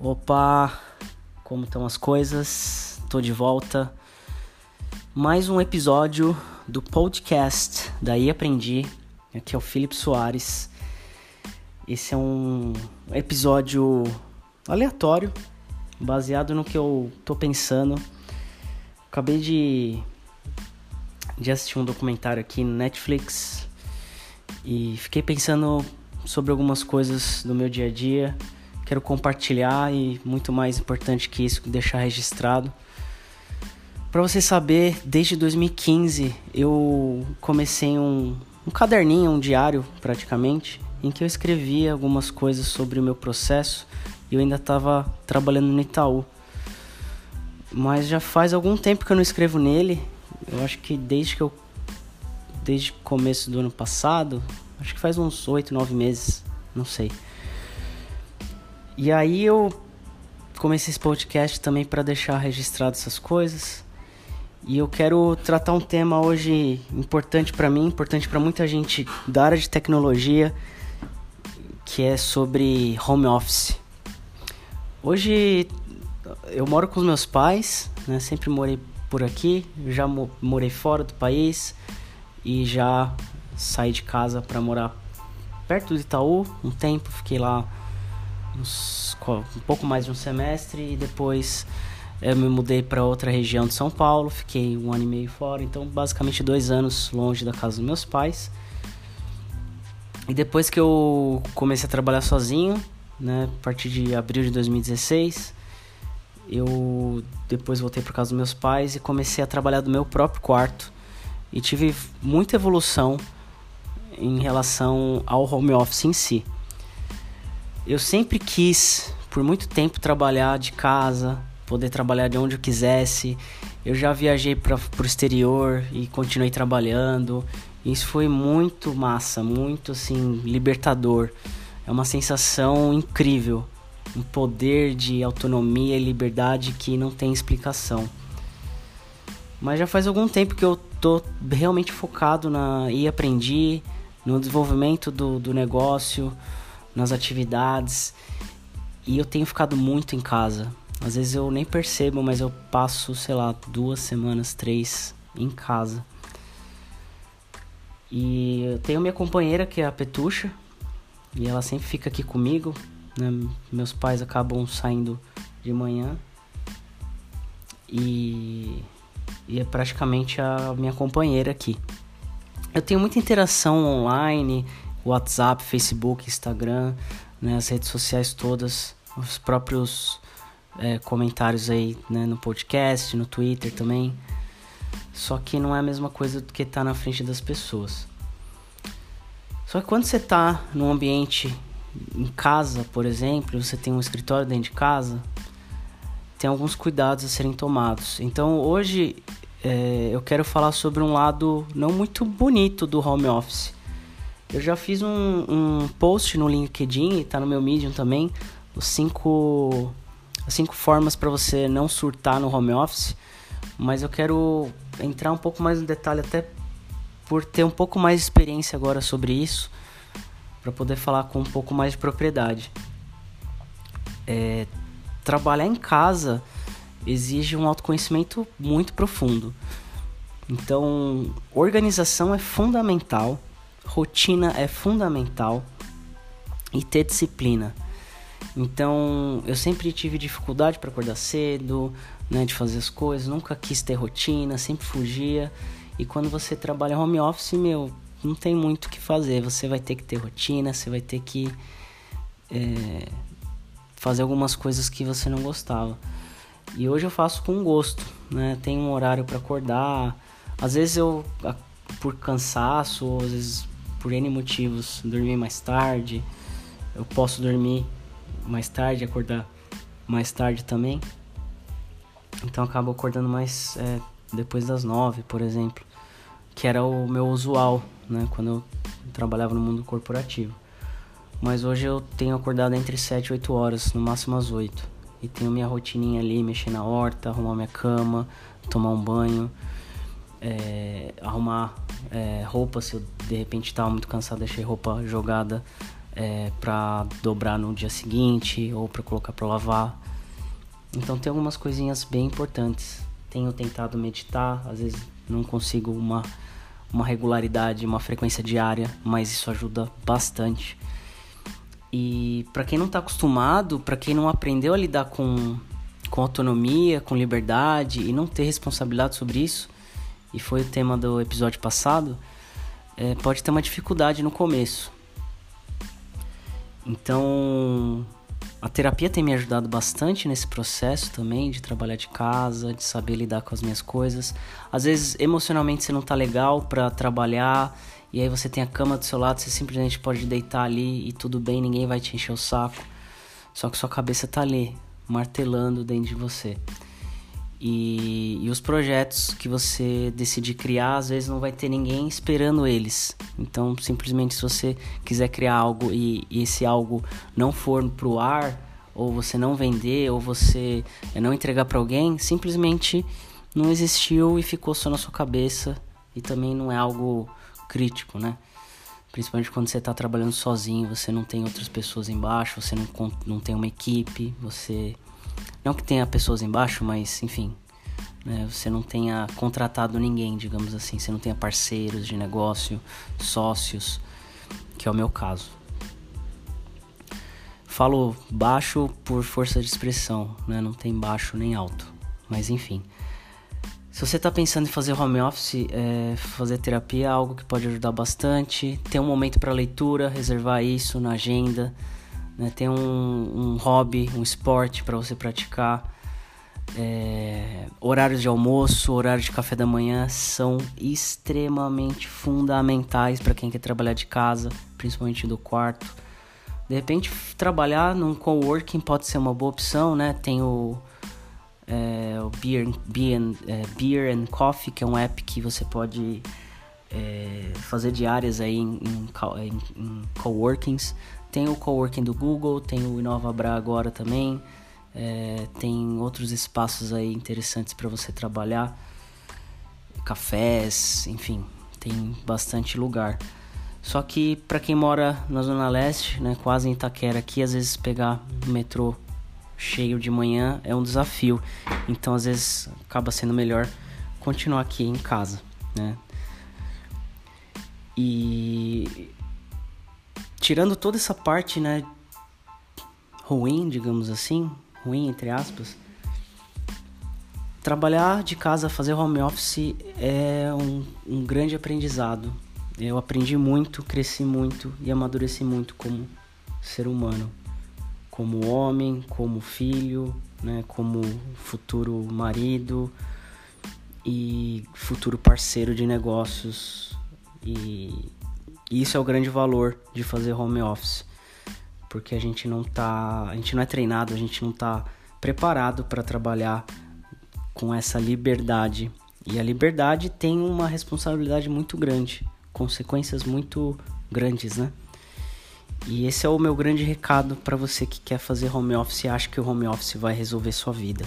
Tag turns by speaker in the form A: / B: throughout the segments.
A: Opa, como estão as coisas? Tô de volta. Mais um episódio do podcast Daí Aprendi. Aqui é o Felipe Soares. Esse é um episódio aleatório, baseado no que eu tô pensando. Acabei de, de assistir um documentário aqui no Netflix e fiquei pensando sobre algumas coisas do meu dia a dia quero compartilhar e muito mais importante que isso, deixar registrado. Para você saber, desde 2015 eu comecei um, um caderninho, um diário praticamente, em que eu escrevia algumas coisas sobre o meu processo e eu ainda estava trabalhando no Itaú. Mas já faz algum tempo que eu não escrevo nele. Eu acho que desde que eu desde o começo do ano passado, acho que faz uns 8, 9 meses, não sei. E aí eu comecei esse podcast também para deixar registrado essas coisas. E eu quero tratar um tema hoje importante para mim, importante para muita gente da área de tecnologia, que é sobre home office. Hoje eu moro com os meus pais, né? Sempre morei por aqui, já morei fora do país e já saí de casa para morar perto do Itaú um tempo, fiquei lá uns, um pouco mais de um semestre e depois eu me mudei para outra região de São Paulo, fiquei um ano e meio fora, então basicamente dois anos longe da casa dos meus pais. E depois que eu comecei a trabalhar sozinho, né, a partir de abril de 2016, eu depois voltei para casa dos meus pais e comecei a trabalhar do meu próprio quarto e tive muita evolução em relação ao home office em si. Eu sempre quis, por muito tempo, trabalhar de casa, poder trabalhar de onde eu quisesse. Eu já viajei para o exterior e continuei trabalhando. Isso foi muito massa, muito assim libertador. É uma sensação incrível, um poder de autonomia e liberdade que não tem explicação. Mas já faz algum tempo que eu tô realmente focado na e aprendi no desenvolvimento do, do negócio, nas atividades e eu tenho ficado muito em casa. Às vezes eu nem percebo, mas eu passo, sei lá, duas semanas, três em casa. E eu tenho minha companheira que é a Petucha, e ela sempre fica aqui comigo. Né? Meus pais acabam saindo de manhã e, e é praticamente a minha companheira aqui. Eu tenho muita interação online, WhatsApp, Facebook, Instagram, né, as redes sociais todas, os próprios é, comentários aí né, no podcast, no Twitter também. Só que não é a mesma coisa do que estar tá na frente das pessoas. Só que quando você está num ambiente em casa, por exemplo, você tem um escritório dentro de casa, tem alguns cuidados a serem tomados. Então hoje é, eu quero falar sobre um lado não muito bonito do home office, eu já fiz um, um post no LinkedIn, tá no meu Medium também, os cinco, as cinco formas para você não surtar no home office, mas eu quero entrar um pouco mais no detalhe até por ter um pouco mais de experiência agora sobre isso, para poder falar com um pouco mais de propriedade. É, trabalhar em casa exige um autoconhecimento muito profundo. Então, organização é fundamental rotina é fundamental e ter disciplina. Então, eu sempre tive dificuldade para acordar cedo, né, de fazer as coisas, nunca quis ter rotina, sempre fugia. E quando você trabalha home office, meu, não tem muito o que fazer. Você vai ter que ter rotina, você vai ter que é, fazer algumas coisas que você não gostava. E hoje eu faço com gosto, né? Tem um horário para acordar. Às vezes eu, por cansaço, às vezes por N motivos, dormir mais tarde. Eu posso dormir mais tarde, acordar mais tarde também. Então acabo acordando mais é, depois das nove, por exemplo, que era o meu usual, né, quando eu trabalhava no mundo corporativo. Mas hoje eu tenho acordado entre 7 e 8 horas, no máximo às 8. E tenho minha rotininha ali, mexer na horta, arrumar minha cama, tomar um banho, é, arrumar é, roupa, se eu de repente estava muito cansado, deixei roupa jogada é, para dobrar no dia seguinte ou para colocar para lavar. Então tem algumas coisinhas bem importantes. Tenho tentado meditar, às vezes não consigo uma, uma regularidade, uma frequência diária, mas isso ajuda bastante. E para quem não está acostumado, para quem não aprendeu a lidar com, com autonomia, com liberdade e não ter responsabilidade sobre isso, e foi o tema do episódio passado, é, pode ter uma dificuldade no começo. Então, a terapia tem me ajudado bastante nesse processo também de trabalhar de casa, de saber lidar com as minhas coisas. Às vezes, emocionalmente você não tá legal para trabalhar e aí você tem a cama do seu lado, você simplesmente pode deitar ali e tudo bem, ninguém vai te encher o saco. Só que sua cabeça tá ali, martelando dentro de você. E, e, os projetos que você decidir criar, às vezes não vai ter ninguém esperando eles. Então, simplesmente, se você quiser criar algo e, e esse algo não for pro ar, ou você não vender, ou você não entregar para alguém, simplesmente não existiu e ficou só na sua cabeça. E também não é algo crítico, né? Principalmente quando você está trabalhando sozinho, você não tem outras pessoas embaixo, você não, não tem uma equipe, você não que tenha pessoas embaixo, mas enfim, né, você não tenha contratado ninguém, digamos assim, você não tenha parceiros de negócio, sócios, que é o meu caso. Falo baixo por força de expressão, né? Não tem baixo nem alto, mas enfim. Se você está pensando em fazer home office, é, fazer terapia é algo que pode ajudar bastante. Ter um momento para leitura, reservar isso na agenda né? Ter um, um hobby, um esporte para você praticar. É, horários de almoço, horário de café da manhã são extremamente fundamentais para quem quer trabalhar de casa, principalmente do quarto. De repente, trabalhar num coworking pode ser uma boa opção, né? Tem o, é, o Beer, Beer, é, Beer and Coffee, que é um app que você pode é, fazer diárias aí em, em, em, em coworkings. Tem o coworking do Google, tem o Inova Bra agora também. É, tem outros espaços aí interessantes para você trabalhar, cafés, enfim, tem bastante lugar. Só que para quem mora na Zona Leste, né, quase em Itaquera aqui, às vezes pegar o metrô cheio de manhã é um desafio. Então às vezes acaba sendo melhor continuar aqui em casa, né? E tirando toda essa parte, né, ruim, digamos assim, ruim entre aspas, trabalhar de casa, fazer home office é um, um grande aprendizado. Eu aprendi muito, cresci muito e amadureci muito como ser humano, como homem, como filho, né, como futuro marido e futuro parceiro de negócios e e isso é o grande valor de fazer home office, porque a gente não tá, a gente não é treinado, a gente não tá preparado para trabalhar com essa liberdade. E a liberdade tem uma responsabilidade muito grande, consequências muito grandes, né? E esse é o meu grande recado para você que quer fazer home office e acha que o home office vai resolver sua vida.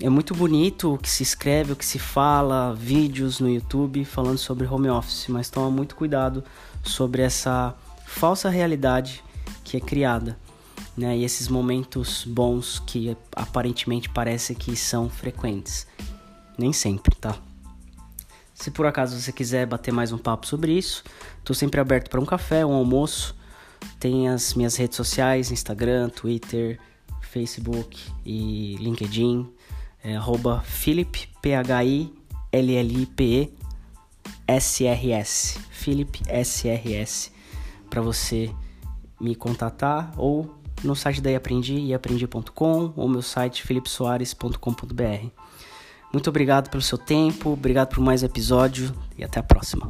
A: É muito bonito o que se escreve, o que se fala, vídeos no YouTube falando sobre home office, mas toma muito cuidado sobre essa falsa realidade que é criada, né? E esses momentos bons que aparentemente parece que são frequentes. Nem sempre, tá? Se por acaso você quiser bater mais um papo sobre isso, estou sempre aberto para um café, um almoço. Tem as minhas redes sociais, Instagram, Twitter, Facebook e LinkedIn é, arroba Philip, P-H-I-L-L-I-P-E, S-R-S, Philip S-R-S, para você me contatar ou no site da Iaprendi, iaprendi.com ou meu site philipsoares.com.br. Muito obrigado pelo seu tempo, obrigado por mais episódio e até a próxima.